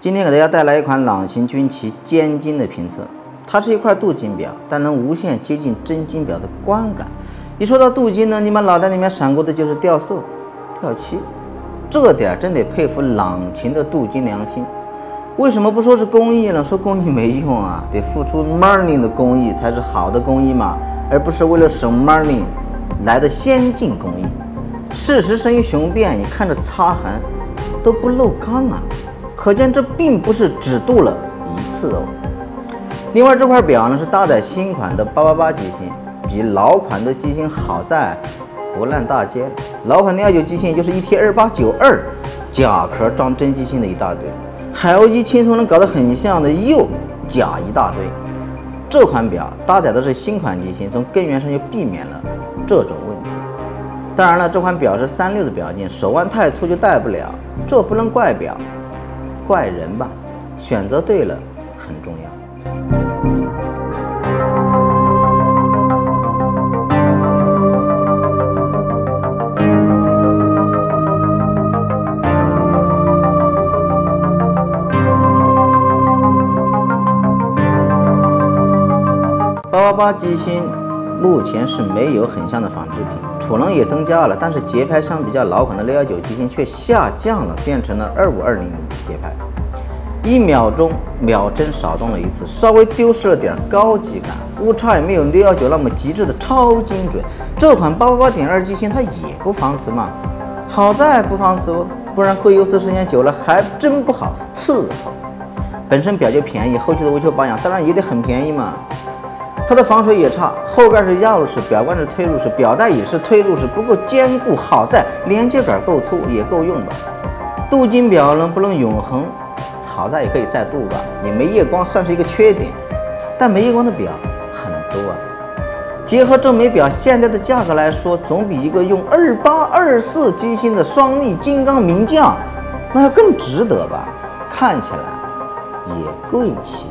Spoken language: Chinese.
今天给大家带来一款朗行军旗尖金的评测，它是一块镀金表，但能无限接近真金表的观感。一说到镀金呢，你们脑袋里面闪过的就是掉色、掉漆，这点真得佩服朗琴的镀金良心。为什么不说是工艺呢？说工艺没用啊，得付出 money 的工艺才是好的工艺嘛，而不是为了省 money 来的先进工艺。事实胜于雄辩，你看这擦痕都不漏钢啊，可见这并不是只镀了一次哦。另外这块表呢是搭载新款的八八八机芯，比老款的机芯好在不烂大街。老款的幺九机芯就是 ET 二八九二，假壳装真机芯的一大堆，海鸥机轻松能搞得很像的又假一大堆。这款表搭载的是新款机芯，从根源上就避免了这种问题。当然了，这款表是三六的表径，手腕太粗就戴不了。这不能怪表，怪人吧？选择对了很重要。八八八机芯目前是没有很像的仿制品，储能也增加了，但是节拍相比较老款的六幺九机芯却下降了，变成了二五二零零节拍，一秒钟秒针少动了一次，稍微丢失了点高级感，误差也没有六幺九那么极致的超精准。这款八八八点二机芯它也不防磁嘛，好在不防磁哦，不然贵游四时间久了还真不好伺候。本身表就便宜，后续的维修保养当然也得很便宜嘛。它的防水也差，后边是压入式，表冠是推入式，表带也是推入式，不够坚固。好在连接杆够粗，也够用吧。镀金表能不能永恒？好在也可以再镀吧，也没夜光，算是一个缺点。但没夜光的表很多啊。结合这枚表现在的价格来说，总比一个用二八二四机芯的双力金刚名将那要更值得吧？看起来也贵气。